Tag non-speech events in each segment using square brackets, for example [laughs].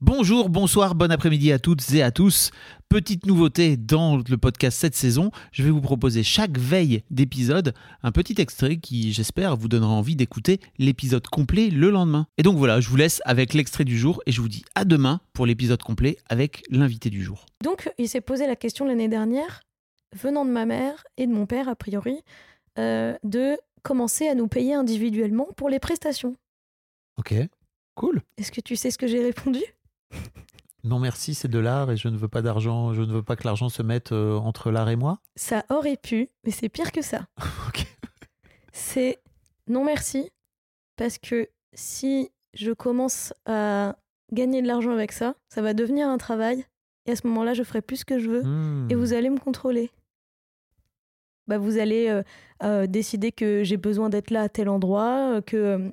Bonjour, bonsoir, bon après-midi à toutes et à tous. Petite nouveauté dans le podcast cette saison, je vais vous proposer chaque veille d'épisode un petit extrait qui, j'espère, vous donnera envie d'écouter l'épisode complet le lendemain. Et donc voilà, je vous laisse avec l'extrait du jour et je vous dis à demain pour l'épisode complet avec l'invité du jour. Donc, il s'est posé la question l'année dernière, venant de ma mère et de mon père, a priori, euh, de commencer à nous payer individuellement pour les prestations. Ok, cool. Est-ce que tu sais ce que j'ai répondu? Non merci, c'est de l'art et je ne veux pas d'argent, je ne veux pas que l'argent se mette euh, entre l'art et moi. Ça aurait pu, mais c'est pire que ça. [laughs] C'est non merci, parce que si je commence à gagner de l'argent avec ça, ça va devenir un travail, et à ce moment-là, je ferai plus ce que je veux, Hmm. et vous allez me contrôler. Bah, vous allez euh, euh, décider que j'ai besoin d'être là à tel endroit, que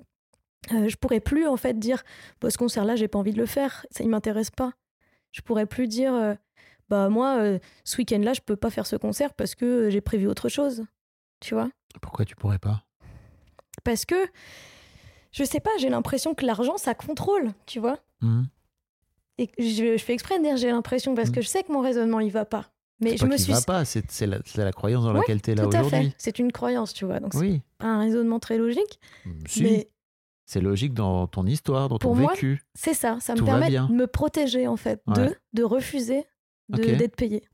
euh, je pourrais plus en fait dire bah, ce concert-là, j'ai pas envie de le faire, ça ne m'intéresse pas. Je pourrais plus dire euh, bah moi euh, ce week-end-là, je peux pas faire ce concert parce que euh, j'ai prévu autre chose. Tu vois Pourquoi tu pourrais pas? Parce que je sais pas, j'ai l'impression que l'argent ça contrôle, tu vois Hmm. Et que je, je fais exprès de dire j'ai l'impression parce que Mm. je sais que mon raisonnement il va pas. Mais je me suis va pas, c'est c'est la, la croyance dans Ouais, laquelle tu es là tout à fait. aujourd'hui. C'est une croyance, tu vois. Donc c'est Oui, pas un raisonnement très logique, si. mais C'est logique dans ton histoire, dans ton moi, vécu. c'est ça. Ça me Tout permet bien. de me protéger en fait, Ouais. de de refuser d'être payé.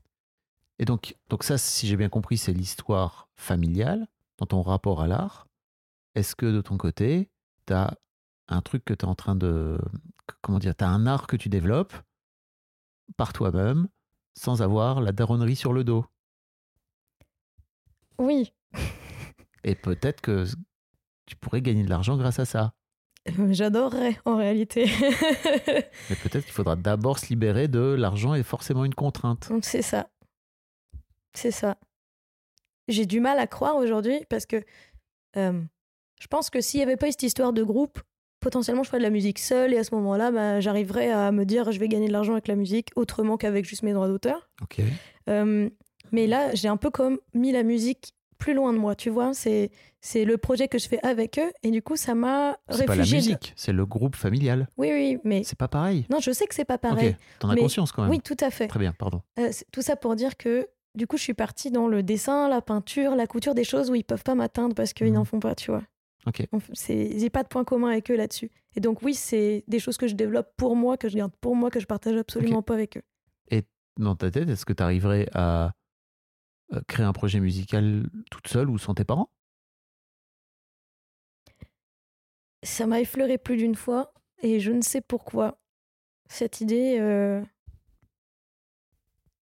Et donc, donc ça, si j'ai bien compris, c'est l'histoire familiale dans ton rapport à l'art. Est-ce que de ton côté, tu as un truc que tu es en train de... Comment dire Tu as un art que tu développes par toi-même sans avoir la daronnerie sur le dos? Oui, Et peut-être que tu pourrais gagner de l'argent grâce à ça. Euh, j'adorerais en réalité. [laughs] Mais peut-être qu'il faudra d'abord se libérer de l'argent est forcément une contrainte. Donc c'est ça. C'est ça. J'ai du mal à croire aujourd'hui parce que euh, je pense que s'il n'y avait pas cette histoire de groupe, potentiellement je ferais de la musique seule et à ce moment-là, bah, j'arriverais à me dire je vais gagner de l'argent avec la musique autrement qu'avec juste mes droits d'auteur. Ok. Euh, mais là, j'ai un peu comme mis la musique plus loin de moi, tu vois. C'est c'est le projet que je fais avec eux et du coup, ça m'a C'est pas la réfugié. musique, c'est le groupe familial. Oui, oui, mais C'est pas pareil. non, je sais que c'est pas pareil. Ok, t'en as Mais- conscience quand même. Oui, tout à fait. Très bien, pardon. Euh, tout ça pour dire que du coup, je suis partie dans le dessin, la peinture, la couture, des choses où ils peuvent pas m'atteindre parce qu'ils Mhm. n'en font pas, tu vois. Ok. J'ai pas de point commun avec eux là-dessus. Et donc, oui, c'est des choses que je développe pour moi, que je garde pour moi, que je partage absolument pas avec eux. dans ta tête, est-ce que tu arriverais à créer un projet musical toute seule ou sans tes parents? Ça m'a effleuré plus d'une fois et je ne sais pourquoi. Cette idée, euh,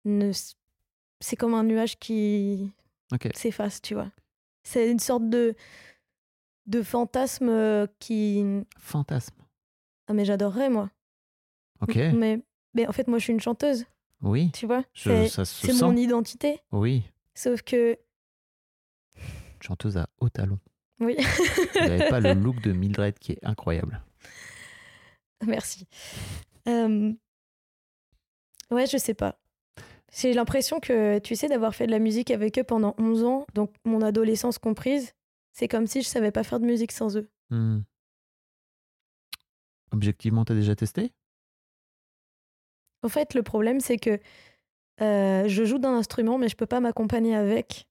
ne c'est comme un nuage qui s'efface, tu vois. C'est une sorte de, de fantasme euh, qui. Fantasme. Ah, mais j'adorerais, moi. Ok. Mais, mais en fait, moi, je suis une chanteuse, Oui. tu vois. C'est mon identité. Oui. Sauf que. Chanteuse à haut talon. Oui, Vous n'avez pas le [laughs] look de Mildred qui est incroyable. merci. Euh, Ouais, je sais pas. J'ai l'impression que, tu sais, d'avoir fait de la musique avec eux pendant 11 ans, donc mon adolescence comprise, c'est comme si je savais pas faire de musique sans eux. Hmm. Objectivement, t'as déjà testé? En fait, le problème, c'est que euh, je joue d'un instrument, mais je peux pas m'accompagner avec,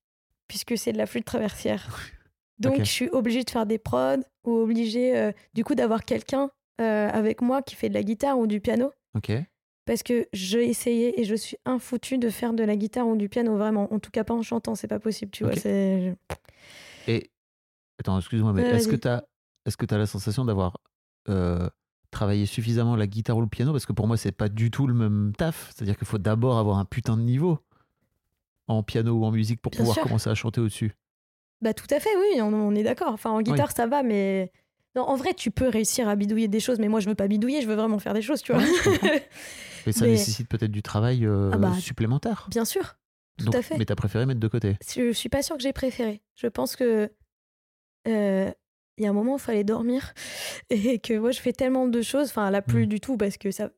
puisque c'est de la flûte traversière. [laughs] Donc, je suis obligée de faire des prods ou obligée, euh, du coup, d'avoir quelqu'un euh, avec moi qui fait de la guitare ou du piano. Ok. Parce que j'ai essayé et je suis infoutue de faire de la guitare ou du piano, vraiment. En tout cas, pas en chantant, c'est pas possible, tu vois. c'est- Et attends, excuse-moi, mais est-ce que tu as, est-ce que as la sensation d'avoir euh, travaillé suffisamment la guitare ou le piano Parce que pour moi, c'est pas du tout le même taf. C'est-à-dire qu'il faut d'abord avoir un putain de niveau en piano ou en musique pour Bien pouvoir sûr. commencer à chanter au-dessus. Bah, tout à fait, oui, on, on est d'accord. Enfin, en guitare, ça va, mais Non, en vrai, tu peux réussir à bidouiller des choses, mais moi, je veux pas bidouiller, je veux vraiment faire des choses, tu vois. Ouais, je. [laughs] Mais ça Mais- nécessite peut-être du travail euh, Ah bah, supplémentaire. Bien sûr, tout Donc- à fait. Mais t'as préféré mettre de côté. Je suis pas sûre que j'ai préféré. Je pense que euh, il y a un moment où il fallait dormir [laughs] et que moi je fais tellement de choses, enfin là plus Mm. du tout parce que ça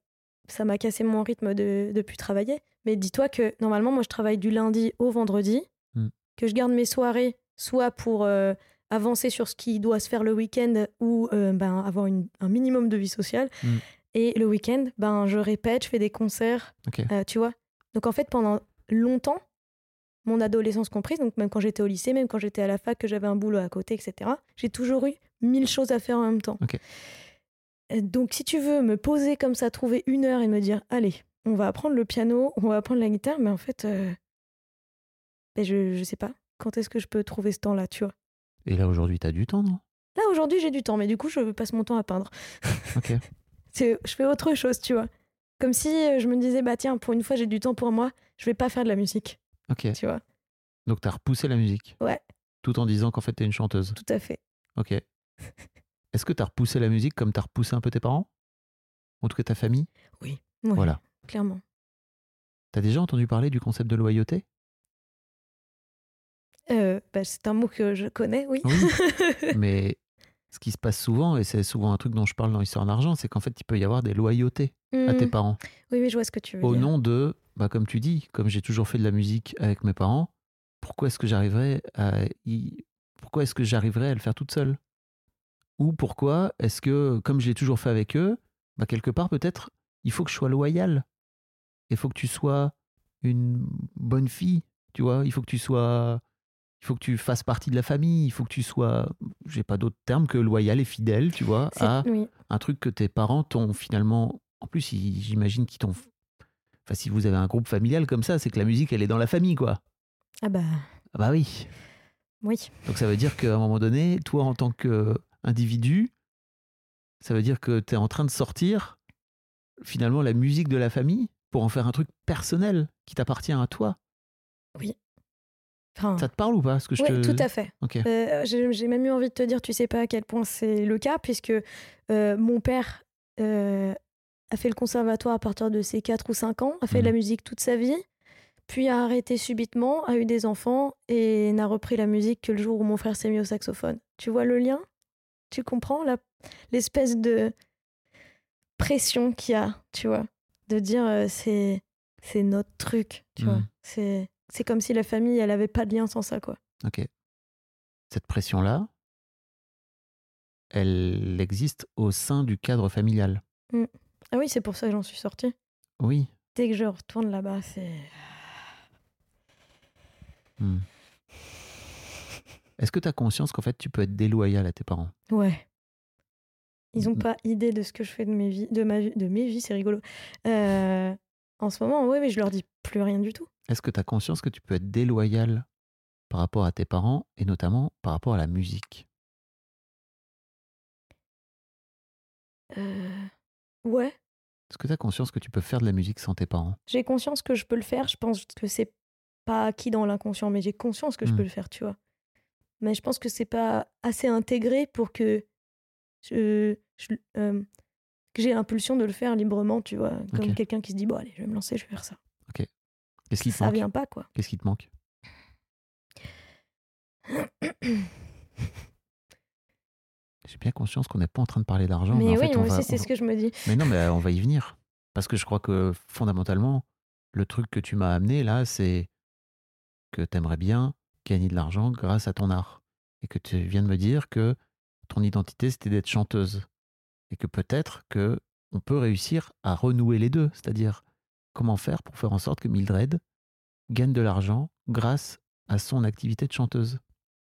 ça m'a cassé mon rythme de de plus travailler. Mais dis-toi que normalement moi je travaille du lundi au vendredi, Mm. que je garde mes soirées soit pour euh, avancer sur ce qui doit se faire le week-end ou euh, ben avoir une- un minimum de vie sociale. Mm. Et le week-end, ben je répète, je fais des concerts, euh, tu vois. Donc en fait, pendant longtemps, mon adolescence comprise, donc même quand j'étais au lycée, même quand j'étais à la fac, que j'avais un boulot à côté, etc., j'ai toujours eu mille choses à faire en même temps. Euh, Donc si tu veux me poser comme ça, trouver une heure et me dire, allez, on va apprendre le piano, on va apprendre la guitare, mais en fait, euh, ben, je, je sais pas. Quand est-ce que je peux trouver ce temps-là, tu vois? Et là, aujourd'hui, t'as du temps, non? Là, aujourd'hui, j'ai du temps, mais du coup, je passe mon temps à peindre. Ok. [laughs] C'est- je fais autre chose, tu vois. Comme si euh, je me disais, bah tiens, pour une fois, j'ai du temps pour moi, je vais pas faire de la musique, Ok. tu vois? Donc t'as repoussé la musique? Ouais. Tout en disant qu'en fait t'es une chanteuse? Tout à fait. Ok. [laughs] Est-ce que t'as repoussé la musique comme t'as repoussé un peu tes parents? En tout cas ta famille? Ouais, Voilà. Clairement. T'as déjà entendu parler du concept de loyauté? Euh, bah, c'est un mot que je connais, oui. Oui. [laughs] Mais ce qui se passe souvent, et c'est souvent un truc dont je parle dans Histoire d'argent, c'est qu'en fait il peut y avoir des loyautés à tes Hmm. parents. Oui, oui, je vois ce que tu veux Au dire. nom de, bah, comme tu dis, comme j'ai toujours fait de la musique avec mes parents, pourquoi est-ce que j'arriverais à y- pourquoi est-ce que j'arriverais à le faire toute seule? Ou pourquoi est-ce que, comme j'ai toujours fait avec eux, bah, quelque part peut-être, il faut que je sois loyal. Il faut que tu sois une bonne fille, tu vois? Il faut que tu sois, il faut que tu fasses partie de la famille. Il faut que tu sois, j'ai pas d'autre terme que loyal et fidèle, tu vois, à Oui, un truc que tes parents t'ont finalement. En plus, j'imagine qu'ils t'ont. Enfin, si vous avez un groupe familial comme ça, c'est que la musique, elle est dans la famille, quoi. ah bah Ah bah oui. oui. Donc ça veut dire qu'à un moment donné, toi, en tant qu'individu, ça veut dire que tu es en train de sortir finalement la musique de la famille pour en faire un truc personnel qui t'appartient à toi. Enfin, Ça te parle ou pas ce que je te... tout à fait. Euh, J'ai j'ai même eu envie de te dire, tu sais pas à quel point c'est le cas, puisque euh, mon père euh, a fait le conservatoire à partir de ses 4 ou 5 ans, a fait de la Mhm. musique toute sa vie, puis a arrêté subitement, a eu des enfants et n'a repris la musique que le jour où mon frère s'est mis au saxophone. Tu vois le lien? Tu comprends la- l'espèce de pression qu'il y a, tu vois? De dire euh, c'est c'est notre truc, tu vois? Mhm. C'est c'est comme si la famille, elle avait pas de lien sans ça, quoi. Ok. Cette pression-là, elle existe au sein du cadre familial. Ah oui, c'est pour ça que j'en suis sortie. Oui. Dès que je retourne là-bas, c'est. Hmm. Est-ce que tu as conscience qu'en fait tu peux être déloyal à tes parents? Ouais. Ils ont Mm. pas idée de ce que je fais de mes vies, de ma vie, de mes vies, c'est rigolo. Euh, en ce moment, oui, mais je leur dis plus rien du tout. Est-ce que tu as conscience que tu peux être déloyal par rapport à tes parents et notamment par rapport à la musique? Euh, Ouais, Est-ce que tu as conscience que tu peux faire de la musique sans tes parents? J'ai conscience que je peux le faire. Je pense que c'est pas acquis dans l'inconscient, mais j'ai conscience que je Mm. peux le faire, tu vois. Mais je pense que c'est pas assez intégré pour que je, je- euh, que j'ai l'impulsion de le faire librement, tu vois. Comme Ok. quelqu'un qui se dit, bon, allez, je vais me lancer, je vais faire ça. Qu'est-ce qui te Ça manque? vient pas, quoi. Qu'est-ce qui te manque? [clears throat] [clears throat] J'ai bien conscience qu'on n'est pas en train de parler d'argent. mais en oui, fait, on moi va- aussi, c'est on ce que je me dis. Mais non, mais euh, on va y venir. Parce que je crois que fondamentalement, le truc que tu m'as amené là, c'est que tu aimerais bien gagner de l'argent grâce à ton art. Et que tu viens de me dire que ton identité, c'était d'être chanteuse. Et que peut-être que on peut réussir à renouer les deux. C'est-à-dire, comment faire pour faire en sorte que Mildred gagne de l'argent grâce à son activité de chanteuse?